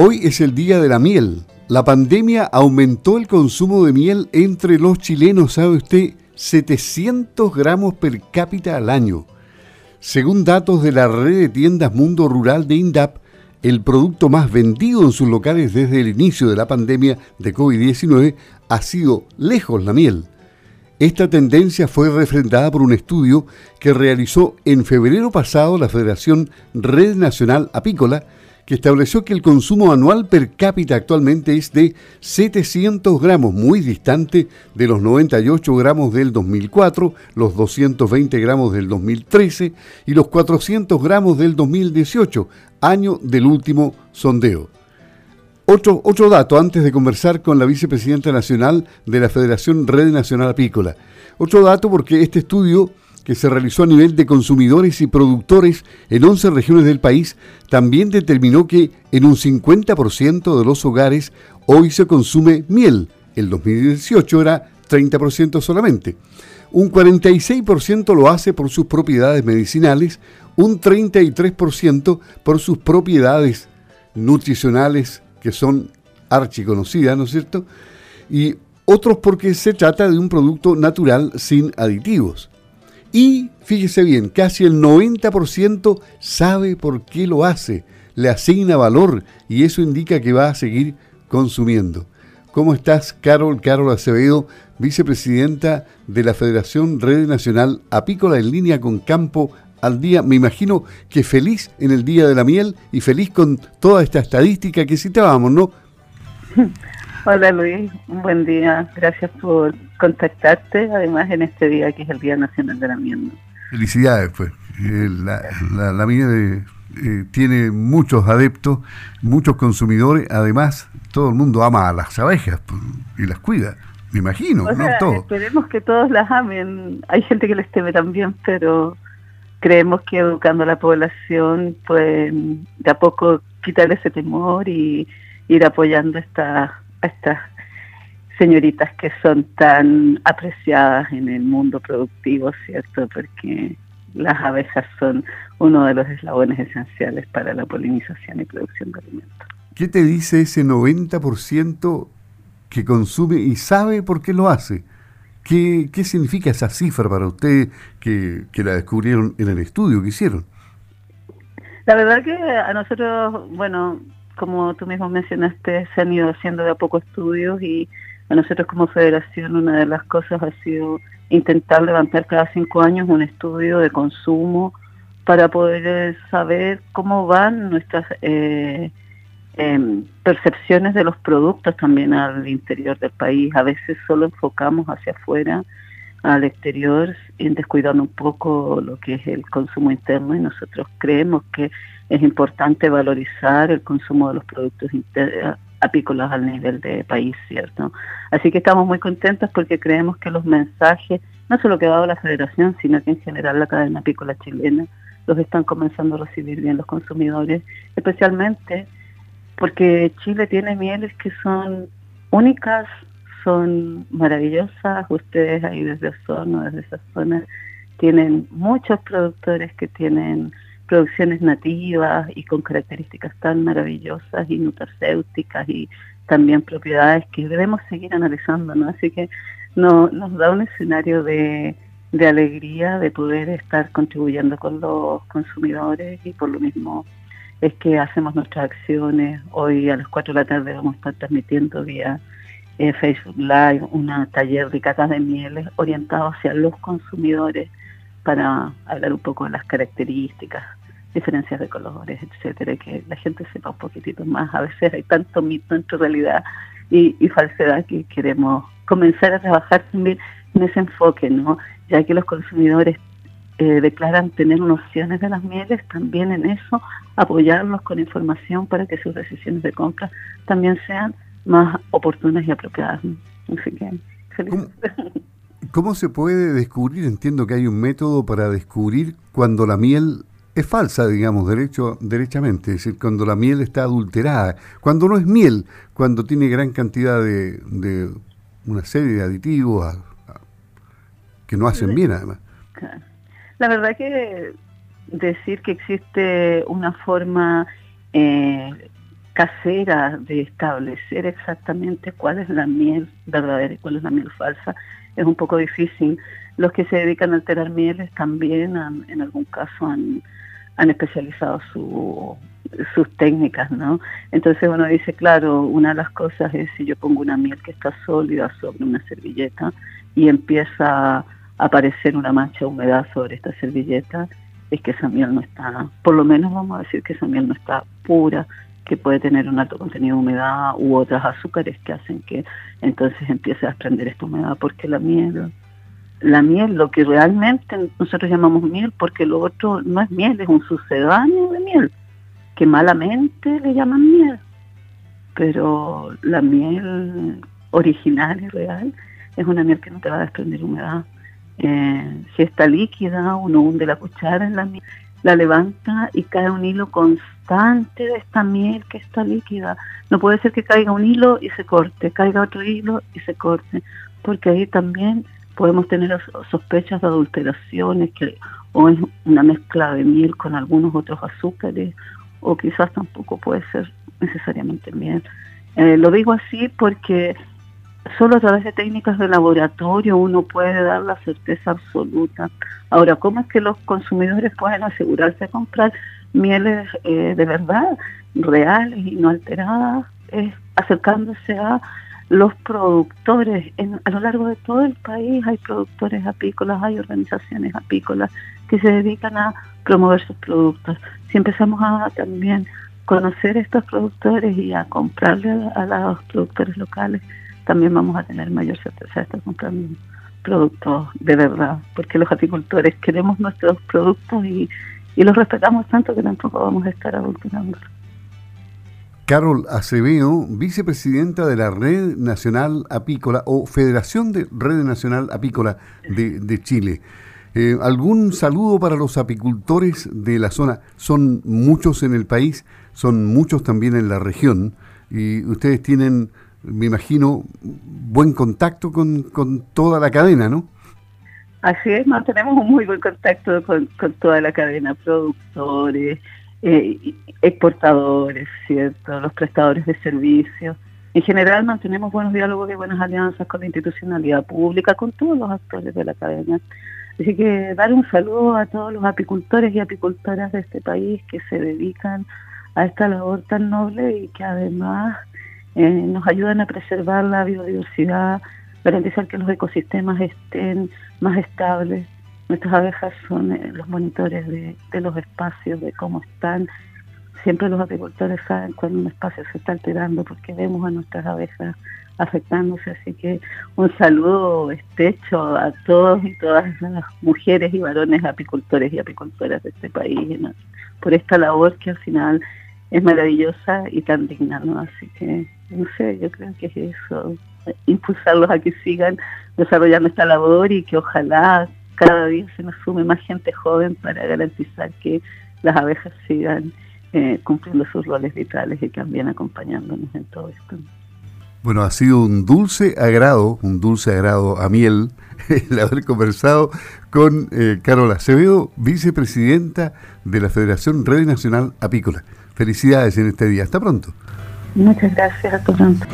Hoy es el día de la miel. La pandemia aumentó el consumo de miel entre los chilenos, ¿sabe usted? 700 gramos per cápita al año. Según datos de la red de tiendas Mundo Rural de INDAP, el producto más vendido en sus locales desde el inicio de la pandemia de COVID-19 ha sido lejos la miel. Esta tendencia fue refrendada por un estudio que realizó en febrero pasado la Federación Red Nacional Apícola, que estableció que el consumo anual per cápita actualmente es de 700 gramos, muy distante de los 98 gramos del 2004, los 220 gramos del 2013 y los 400 gramos del 2018, año del último sondeo. Otro, otro dato antes de conversar con la vicepresidenta nacional de la Federación Red Nacional Apícola. Otro dato porque este estudio que se realizó a nivel de consumidores y productores en 11 regiones del país, también determinó que en un 50% de los hogares hoy se consume miel. El 2018 era 30% solamente. Un 46% lo hace por sus propiedades medicinales, un 33% por sus propiedades nutricionales que son archiconocidas, ¿no es cierto? Y otros porque se trata de un producto natural sin aditivos. Y fíjese bien, casi el 90% sabe por qué lo hace, le asigna valor y eso indica que va a seguir consumiendo. ¿Cómo estás, Carol? Carol Acevedo, vicepresidenta de la Federación Red Nacional Apícola en línea con Campo al Día. Me imagino que feliz en el Día de la Miel y feliz con toda esta estadística que citábamos, ¿no? Hola Luis, un buen día. Gracias por contactarte, además en este día que es el Día Nacional de la Miel. Felicidades, pues. Eh, la, la, miel eh, tiene muchos adeptos, muchos consumidores. Además, todo el mundo ama a las abejas pues, y las cuida. Me imagino, ¿no? Esperemos que todos las amen. Hay gente que les teme también, pero creemos que educando a la población, pues de a poco quitar ese temor y ir apoyando esta a estas señoritas que son tan apreciadas en el mundo productivo, ¿cierto? Porque las abejas son uno de los eslabones esenciales para la polinización y producción de alimentos. ¿Qué te dice ese 90% que consume y sabe por qué lo hace? ¿Qué, qué significa esa cifra para usted que, que la descubrieron en el estudio que hicieron? La verdad que a nosotros, bueno, como tú mismo mencionaste, se han ido haciendo de a poco estudios y a nosotros como federación una de las cosas ha sido intentar levantar cada cinco años un estudio de consumo para poder saber cómo van nuestras eh, em, percepciones de los productos también al interior del país. A veces solo enfocamos hacia afuera, al exterior, y descuidando un poco lo que es el consumo interno y nosotros creemos que es importante valorizar el consumo de los productos apícolas al nivel de país, ¿cierto? Así que estamos muy contentos porque creemos que los mensajes, no solo que ha dado la Federación, sino que en general la cadena apícola chilena, los están comenzando a recibir bien los consumidores, especialmente porque Chile tiene mieles que son únicas, son maravillosas, ustedes ahí desde Osorno, desde esa zona, tienen muchos productores que tienen producciones nativas y con características tan maravillosas y nutracéuticas y también propiedades que debemos seguir analizando, ¿no? Así que no, nos da un escenario de, de alegría de poder estar contribuyendo con los consumidores y por lo mismo es que hacemos nuestras acciones. Hoy a las 4 de la tarde vamos a estar transmitiendo vía eh, Facebook Live una taller de catas de mieles orientado hacia los consumidores para hablar un poco de las características diferencias de colores, etcétera, que la gente sepa un poquitito más. A veces hay tanto mito entre realidad y, falsedad que queremos comenzar a trabajar también en ese enfoque, ¿no? Ya que los consumidores eh, declaran tener nociones de las mieles, también en eso apoyarlos con información para que sus decisiones de compra también sean más oportunas y apropiadas. Así que, feliz. ¿Cómo, ¿Cómo se puede descubrir? Entiendo que hay un método para descubrir cuando la miel es falsa, digamos, derecho, derechamente, es decir, cuando la miel está adulterada, cuando no es miel, cuando tiene gran cantidad de, de una serie de aditivos que no hacen bien además. La verdad que decir que existe una forma eh, casera de establecer exactamente cuál es la miel verdadera y cuál es la miel falsa es un poco difícil. Los que se dedican a alterar mieles también en algún caso han, han especializado su, sus técnicas, ¿no? Entonces uno dice, claro, una de las cosas es si yo pongo una miel que está sólida sobre una servilleta y empieza a aparecer una mancha de humedad sobre esta servilleta, es que esa miel no está, por lo menos vamos a decir que esa miel no está pura, que puede tener un alto contenido de humedad u otras azúcares que hacen que entonces empiece a desprender esta humedad, porque la miel, la miel, lo que realmente nosotros llamamos miel, porque lo otro no es miel, es un sucedáneo de miel, que malamente le llaman miel, pero la miel original y real es una miel que no te va a desprender humedad. Eh, si está líquida, uno hunde la cuchara en la miel, la levanta y cae un hilo constante de esta miel que está líquida. No puede ser que caiga un hilo y se corte, caiga otro hilo y se corte, porque ahí también podemos tener sospechas de adulteraciones que o es una mezcla de miel con algunos otros azúcares o quizás tampoco puede ser necesariamente miel. Eh, lo digo así porque solo a través de técnicas de laboratorio uno puede dar la certeza absoluta. Ahora, ¿cómo es que los consumidores pueden asegurarse de comprar mieles eh, de verdad, reales y no alteradas? Es acercándose a los productores. a lo largo de todo el país hay productores apícolas, hay organizaciones apícolas que se dedican a promover sus productos. Si empezamos a también conocer estos productores y a comprarle a, los productores locales, también vamos a tener mayor certeza de estar comprando productos de verdad, porque los apicultores queremos nuestros productos y, los respetamos tanto que tampoco vamos a estar adulterándolos. Carol Acevedo, vicepresidenta de la Red Nacional Apícola o Federación de Red Nacional Apícola de, Chile. Eh, ¿Algún saludo para los apicultores de la zona? Son muchos en el país, son muchos también en la región y ustedes tienen, me imagino, buen contacto con, con toda la cadena, ¿no? Así es, mantenemos un muy buen contacto con, con toda la cadena, productores, eh, exportadores, ¿cierto? Los prestadores de servicios. En general mantenemos buenos diálogos y buenas alianzas con la institucionalidad pública, con todos los actores de la cadena. Así que dar un saludo a todos los apicultores y apicultoras de este país que se dedican a esta labor tan noble y que además eh, nos ayudan a preservar la biodiversidad, garantizar que los ecosistemas estén más estables, Nuestras abejas son eh, los monitores de, los espacios, de cómo están. Siempre los agricultores saben cuando un espacio se está alterando porque vemos a nuestras abejas afectándose. Así que un saludo estrecho a todos y todas las mujeres y varones apicultores y apicultoras de este país por esta labor que al final es maravillosa y tan digna. ¿no? Así que, no sé, yo creo que es eso, impulsarlos a que sigan desarrollando esta labor y que ojalá cada día se nos sume más gente joven para garantizar que las abejas sigan eh, cumpliendo sus roles vitales y también acompañándonos en todo esto. Bueno, ha sido un dulce agrado, un dulce agrado a miel, el haber conversado con eh, Carola Acevedo, vicepresidenta de la Federación Red Nacional Apícola. Felicidades en este día. Hasta pronto. Muchas gracias. Hasta pronto.